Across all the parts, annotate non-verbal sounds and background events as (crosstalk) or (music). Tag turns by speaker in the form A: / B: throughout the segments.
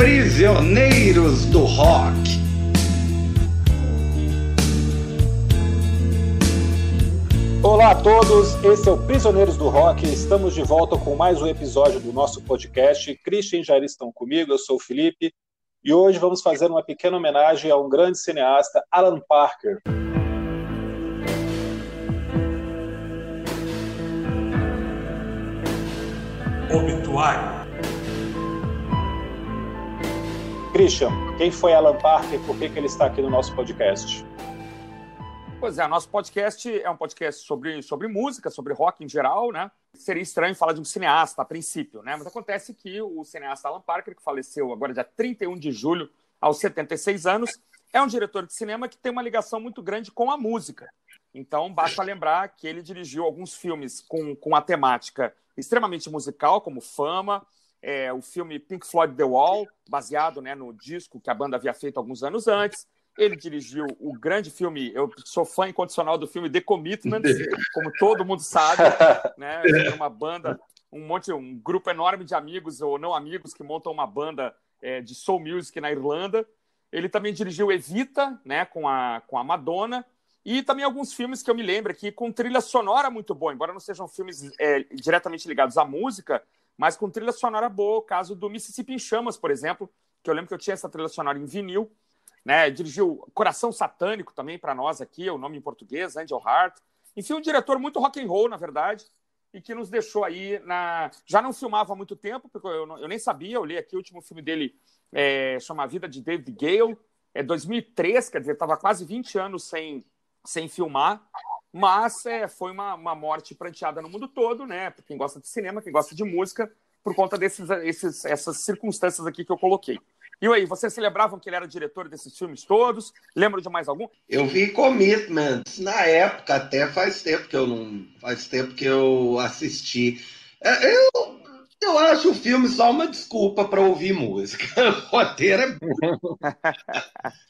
A: Prisioneiros do Rock.
B: Olá a todos, esse é o Prisioneiros do Rock. Estamos de volta com mais um episódio do nosso podcast. Christian e Jair estão comigo, eu sou o Felipe, e hoje vamos fazer uma pequena homenagem a um grande cineasta, Alan Parker.
C: Obituário.
B: Christian, quem foi Alan Parker e por que, que ele está aqui no nosso podcast?
D: Pois é, nosso podcast é um podcast sobre, sobre música, sobre rock em geral, né? Seria estranho falar de um cineasta a princípio, né? Mas acontece que o cineasta Alan Parker, que faleceu agora dia 31 de julho, aos 76 anos, é um diretor de cinema que tem uma ligação muito grande com a música. Então, basta lembrar que ele dirigiu alguns filmes com, com a temática extremamente musical, como Fama, é, o filme Pink Floyd The Wall, baseado né, no disco que a banda havia feito alguns anos antes. Ele dirigiu o grande filme, eu sou fã incondicional do filme The Commitment, (laughs) como todo mundo sabe, né? (laughs) Uma banda, um monte, um grupo enorme de amigos ou não amigos que montam uma banda é, de soul music na Irlanda. Ele também dirigiu Evita, né, com a, com a Madonna, e também alguns filmes que eu me lembro aqui com trilha sonora muito boa, embora não sejam filmes é, diretamente ligados à música, mas com trilha sonora boa, o caso do Mississippi em Chamas, por exemplo, que eu lembro que eu tinha essa trilha sonora em vinil, né? Dirigiu Coração Satânico também para nós aqui, o nome em português, Angel Heart. Enfim, um diretor muito rock and roll, na verdade, e que nos deixou aí na. Já não filmava há muito tempo, porque eu, não, eu nem sabia, eu li aqui o último filme dele, é, chama A Vida de David Gale, é 2003, quer dizer, estava quase 20 anos sem, sem filmar, mas é, foi uma, uma morte pranteada no mundo todo, né? Quem gosta de cinema, quem gosta de música, por conta desses esses, essas circunstâncias aqui que eu coloquei. E aí, vocês celebravam que ele era diretor desses filmes todos? Lembram de mais algum?
A: Eu vi Commitments na época, até faz tempo que eu não. Faz tempo que eu assisti. É, eu, eu acho o filme só uma desculpa para ouvir música. (laughs) O roteiro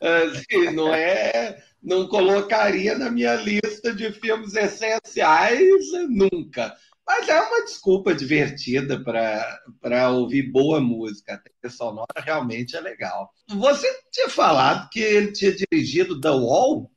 A: é assim, (laughs) não é. Não colocaria na minha lista de filmes essenciais nunca. Mas é uma desculpa divertida para ouvir boa música. A trilha sonora realmente é legal. Você tinha falado que ele tinha dirigido The Wall?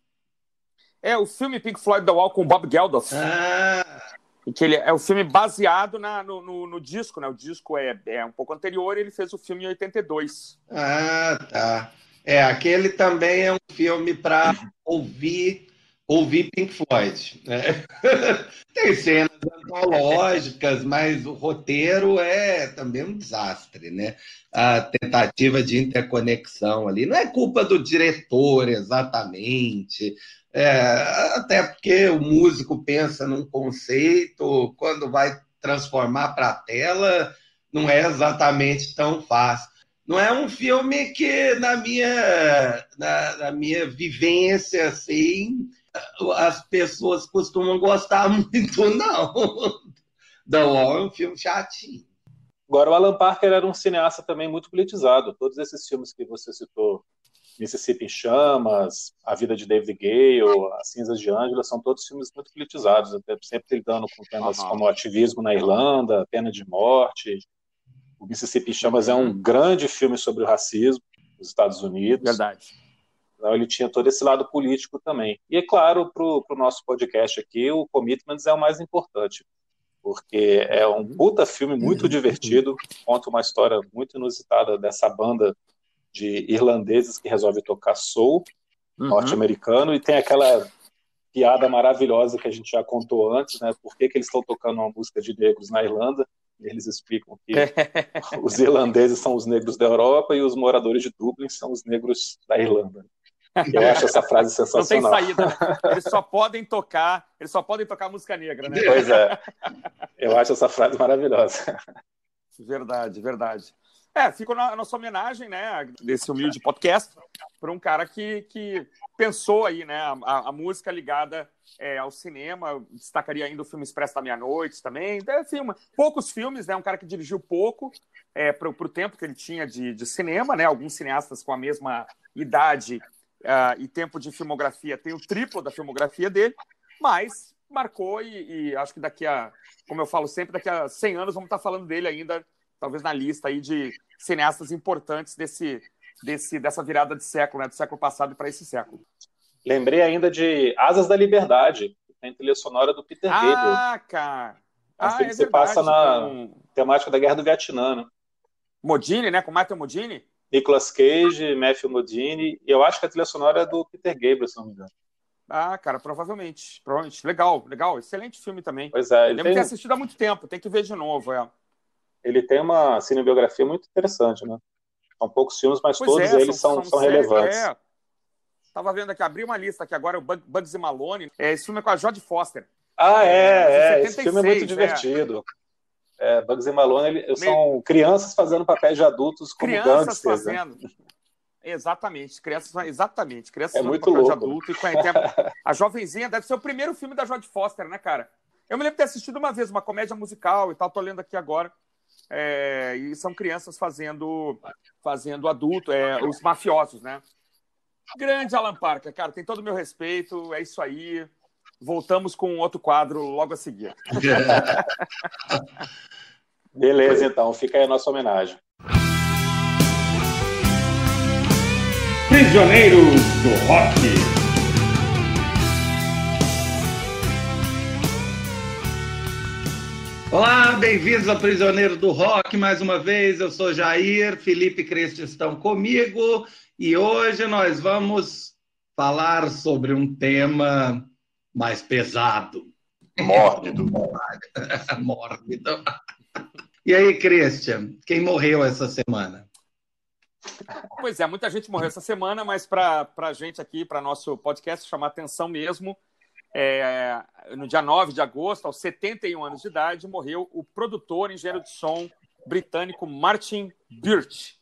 D: É, o filme Pink Floyd The Wall com Bob Geldof.
A: Ah.
D: Que ele é o filme baseado na, no, no, no, disco, né? O disco é, é um pouco anterior ele fez o filme em 82.
A: Ah, tá. É, aquele também é um filme para ouvir ouvir Pink Floyd. Né? (laughs) Tem cenas antológicas, mas o roteiro é também um desastre, né? A tentativa de interconexão ali. Não é culpa do diretor exatamente, é, até porque o músico pensa num conceito, quando vai transformar para a tela, não é exatamente tão fácil. Não é um filme que, na minha, na, na minha vivência, assim, as pessoas costumam gostar (laughs) muito, não. The Wall é um filme chatinho.
B: Agora, o Alan Parker era um cineasta também muito politizado. Todos esses filmes que você citou, Mississippi em Chamas, A Vida de David Gale, As Cinzas de Ângela, são todos filmes muito politizados, até sempre lidando com temas uhum. como ativismo na Irlanda, pena de morte. O Mississippi em Chamas é um grande filme sobre o racismo nos Estados Unidos.
D: Verdade.
B: Então, ele tinha todo esse lado político também. E, é claro, para o nosso podcast aqui, o Commitments é o mais importante, porque é um puta filme muito divertido, conta uma história muito inusitada dessa banda de irlandeses que resolve tocar soul uhum. norte-americano, e tem aquela piada maravilhosa que a gente já contou antes, né? Por que, que eles estão tocando uma música de negros na Irlanda? Eles explicam que (laughs) os irlandeses são os negros da Europa e os moradores de Dublin são os negros da Irlanda. Eu acho essa frase sensacional.
D: Não tem saída. Eles só podem tocar, eles só podem tocar música negra, né?
B: Pois é. Eu acho essa frase maravilhosa.
D: Verdade, verdade. É, fica a nossa homenagem, né, desse humilde podcast, para um cara que, que pensou aí, né, a, a música ligada é, ao cinema. Destacaria ainda o filme Expresso da Meia-Noite também. É, filme, poucos filmes, né, um cara que dirigiu pouco é, para o tempo que ele tinha de, de cinema, né, alguns cineastas com a mesma idade uh, e tempo de filmografia tem o triplo da filmografia dele, mas marcou e, e, acho que daqui a, como eu falo sempre, daqui a 100 anos vamos estar falando dele ainda talvez na lista aí de cineastas importantes desse, desse, dessa virada de século, né? Do século passado para esse século.
B: Lembrei ainda de Asas da Liberdade, que tem trilha sonora do Peter
D: ah,
B: Gabriel.
D: Ah, cara!
B: Ah, é que você passa na com... temática da Guerra do Vietnã, né?
D: Modini, né? Com Michael Modini?
B: Nicolas Cage, Matthew Modini. E eu acho que a trilha sonora é do Peter Gabriel, se não me engano.
D: Ah, cara, provavelmente. Provavelmente. Legal, legal. Excelente filme também.
B: Pois é.
D: Ele tem... ter assistido há muito tempo, tem que ver de novo, é.
B: Ele tem uma cinebiografia muito interessante, né? São poucos filmes, mas pois todos é, eles são, são, são, relevantes. É.
D: Tava vendo aqui, abri uma lista aqui agora, o Bugsy Malone. É, esse filme é com a Jodie Foster.
B: Ah, é, é. 76, esse filme é muito divertido. É. é Bugsy Malone, ele, são crianças fazendo papéis de adultos como crianças gangsters. Né? Fazendo. Né?
D: Exatamente, crianças, exatamente, crianças
B: é muito louco. de
D: adulto e com a, a jovenzinha deve ser o primeiro filme da Jodie Foster, né, cara? Eu me lembro de ter assistido uma vez uma comédia musical e tal, tô lendo aqui agora. É, e são crianças fazendo fazendo adulto, é, os mafiosos, né? Grande Alan Parker, cara, tem todo o meu respeito, é isso aí. Voltamos com outro quadro logo a seguir. (laughs)
B: Beleza, então, fica aí a nossa homenagem.
C: Prisioneiros do Rock.
A: Olá, bem-vindos a Prisioneiros do Rock. Mais uma vez, eu sou Jair, Felipe e Cristi estão comigo e hoje nós vamos falar sobre um tema mais pesado.
B: Mórbido. (laughs)
A: Mórbido. E aí, Christian, quem morreu essa semana?
D: Pois é, muita gente morreu essa semana, mas para a gente aqui, para nosso podcast, chamar atenção mesmo, é, no dia 9 de agosto, aos 71 anos de idade, morreu o produtor, engenheiro de som britânico Martin Birch.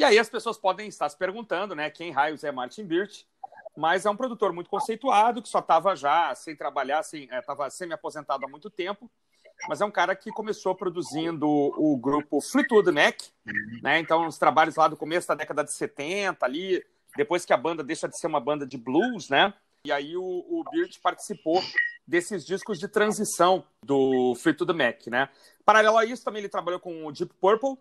D: E aí as pessoas podem estar se perguntando, né, quem raios é Martin Birch? Mas é um produtor muito conceituado, que só estava já sem trabalhar, estava é, semi-aposentado há muito tempo, mas é um cara que começou produzindo o grupo Fleetwood Mac, né? Então, os trabalhos lá do começo da década de 70, ali, depois que a banda deixa de ser uma banda de blues, né? E aí o, o Beard participou desses discos de transição do Fleetwood Mac, né? Paralelo a isso, também ele trabalhou com o Deep Purple,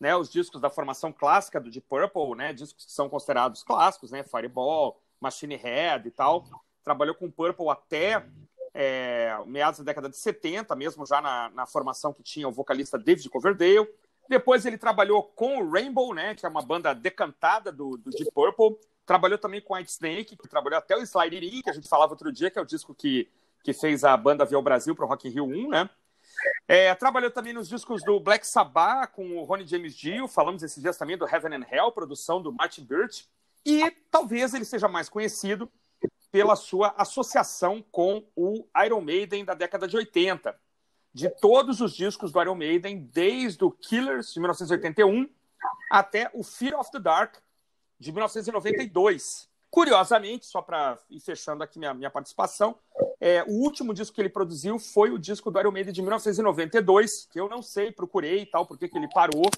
D: né? Os discos da formação clássica do Deep Purple, né? Discos que são considerados clássicos, né? Fireball, Machine Head e tal. Trabalhou com Purple até é, meados da década de 70, mesmo já na, na, formação que tinha o vocalista David Coverdale. Depois ele trabalhou com o Rainbow, né, que é uma banda decantada do, do Deep Purple. Trabalhou também com White Snake, que trabalhou até o Slide que a gente falava outro dia, que é o disco que, que fez a banda vir ao Brasil para o Rock in Rio 1, né? É, trabalhou também nos discos do Black Sabbath com o Ronnie James Dio, falamos esses dias também do Heaven and Hell, produção do Martin Birch, e talvez ele seja mais conhecido pela sua associação com o Iron Maiden da década de 80. De todos os discos do Iron Maiden, desde o Killers, de 1981, até o Fear of the Dark, de 1992. Curiosamente, só para ir fechando aqui minha, minha participação, é, o último disco que ele produziu foi o disco do Iron Maiden de 1992, que eu não sei, procurei e tal, porque que ele parou.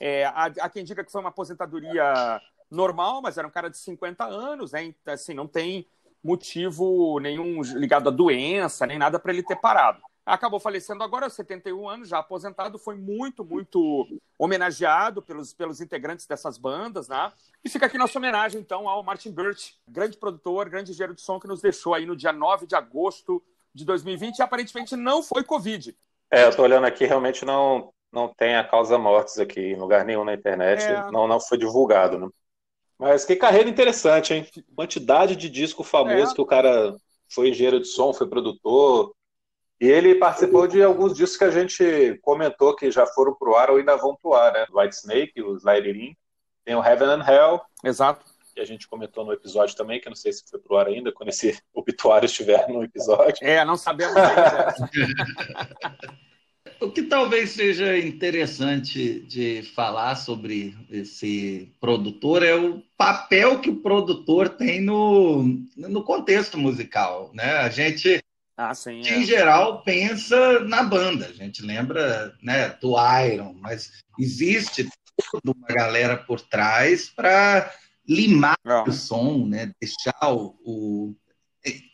D: É, há, há quem diga que foi uma aposentadoria normal, mas era um cara de 50 anos, né? Então, assim, não tem motivo nenhum ligado à doença, nem nada para ele ter parado. Acabou falecendo agora, aos 71 anos, já aposentado, foi muito, muito homenageado pelos, pelos integrantes dessas bandas, né? E fica aqui nossa homenagem, então, ao Martin Birch, grande produtor, grande engenheiro de som que nos deixou aí no dia 9 de agosto de 2020 e aparentemente não foi Covid.
B: É, eu estou olhando aqui, realmente não, não tem a causa mortes aqui em lugar nenhum na internet, é... não, não foi divulgado, né? Mas que carreira interessante, hein? Quantidade de disco famoso é. que o cara foi engenheiro de som, foi produtor. E ele participou de alguns discos que a gente comentou que já foram pro ar ou ainda vão pro ar, né? White Snake, o Sliderin. Tem o Heaven and Hell.
D: Exato.
B: Que a gente comentou no episódio também, que eu não sei se foi pro ar ainda, quando esse (laughs) obituário estiver no episódio.
D: É, não sabemos ainda. (laughs)
A: O que talvez seja interessante de falar sobre esse produtor é o papel que o produtor tem no, no contexto musical, né? A gente,
D: ah, sim,
A: é. em geral, pensa na banda. A gente lembra né, do Iron, mas existe toda uma galera por trás para limar o som, né? Deixar o, o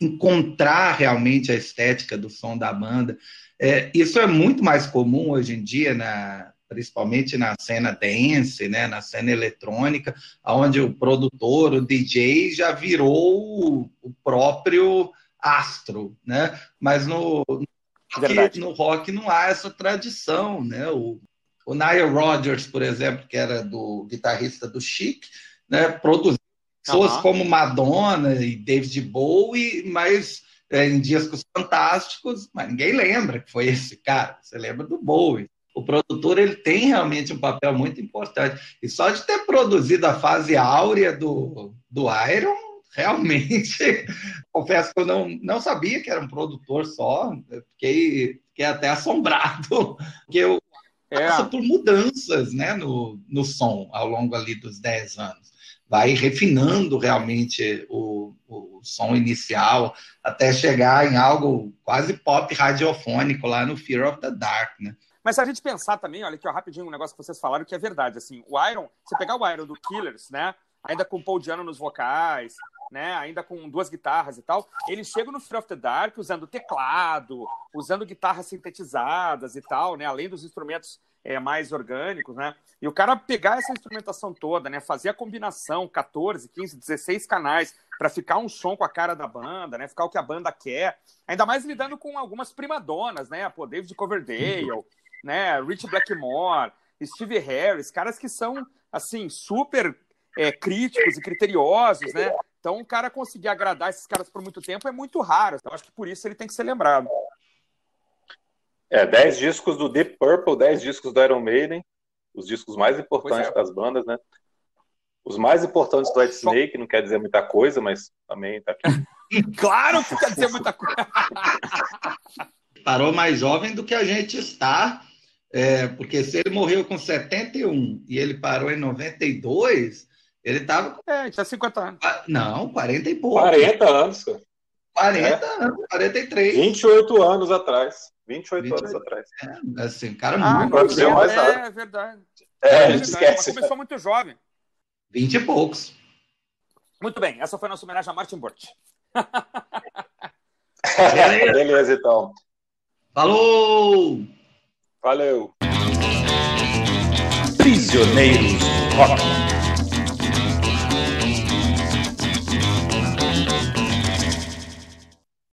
A: encontrar realmente a estética do som da banda. É, isso é muito mais comum hoje em dia na, principalmente na cena dance, né, na cena eletrônica, onde o produtor, o DJ, já virou o próprio astro, né? Mas no, no, no rock não há essa tradição, né? O, o Nile Rodgers, por exemplo, que era do guitarrista do Chic, né, produziu pessoas uhum. como Madonna e David Bowie, mas é, em Discos Fantásticos, mas ninguém lembra que foi esse cara. Você lembra do Bowie. O produtor ele tem realmente um papel muito importante. E só de ter produzido a fase áurea do, do Iron, (laughs) realmente, confesso que eu não, não sabia que era um produtor só, fiquei, fiquei até assombrado, (laughs) porque eu é. passa por mudanças né, no, no som ao longo ali dos 10 anos. Vai refinando realmente o, o som inicial até chegar em algo quase pop radiofônico lá no Fear of the Dark, né?
D: Mas se a gente pensar também, olha aqui, ó, rapidinho, um negócio que vocês falaram que é verdade, assim, o Iron, você pegar o Iron do Killers, né, ainda com Paul Diano nos vocais, né, ainda com duas guitarras e tal, ele chega no Fear of the Dark usando teclado, usando guitarras sintetizadas e tal, né, além dos instrumentos é, mais orgânicos, né, e o cara pegar essa instrumentação toda, né, fazer a combinação, 14, 15, 16 canais, para ficar um som com a cara da banda, né, ficar o que a banda quer, ainda mais lidando com algumas primadonas, né, pô, David Coverdale, né? Rich Blackmore, Steve Harris, caras que são assim super é, críticos e criteriosos, né? Então, o cara conseguir agradar esses caras por muito tempo é muito raro. Então, acho que por isso ele tem que ser lembrado.
B: É, 10 discos do Deep Purple, 10 discos do Iron Maiden, os discos mais importantes é. das bandas, né? Os mais importantes do White Snake, não quer dizer muita coisa, mas também tá aqui. (laughs)
D: claro que quer dizer muita coisa. (laughs)
A: Parou mais jovem do que a gente está é, porque se ele morreu com 71 e ele parou em 92, ele estava.
D: É, tinha 50 anos.
A: Não, 40 e pouco.
B: 40 anos, cara.
A: 40 é. anos, 43.
B: 28 anos atrás. 28, 28 anos atrás.
A: É, assim, cara
D: ah,
A: muito.
D: É, mais é, é verdade.
B: É, é verdade, esquece.
D: começou muito jovem.
A: 20 e poucos.
D: Muito bem, essa foi a nossa homenagem a Martin Burt. (laughs)
B: Beleza, então.
A: Falou!
B: Valeu!
C: Prisioneiros Rock.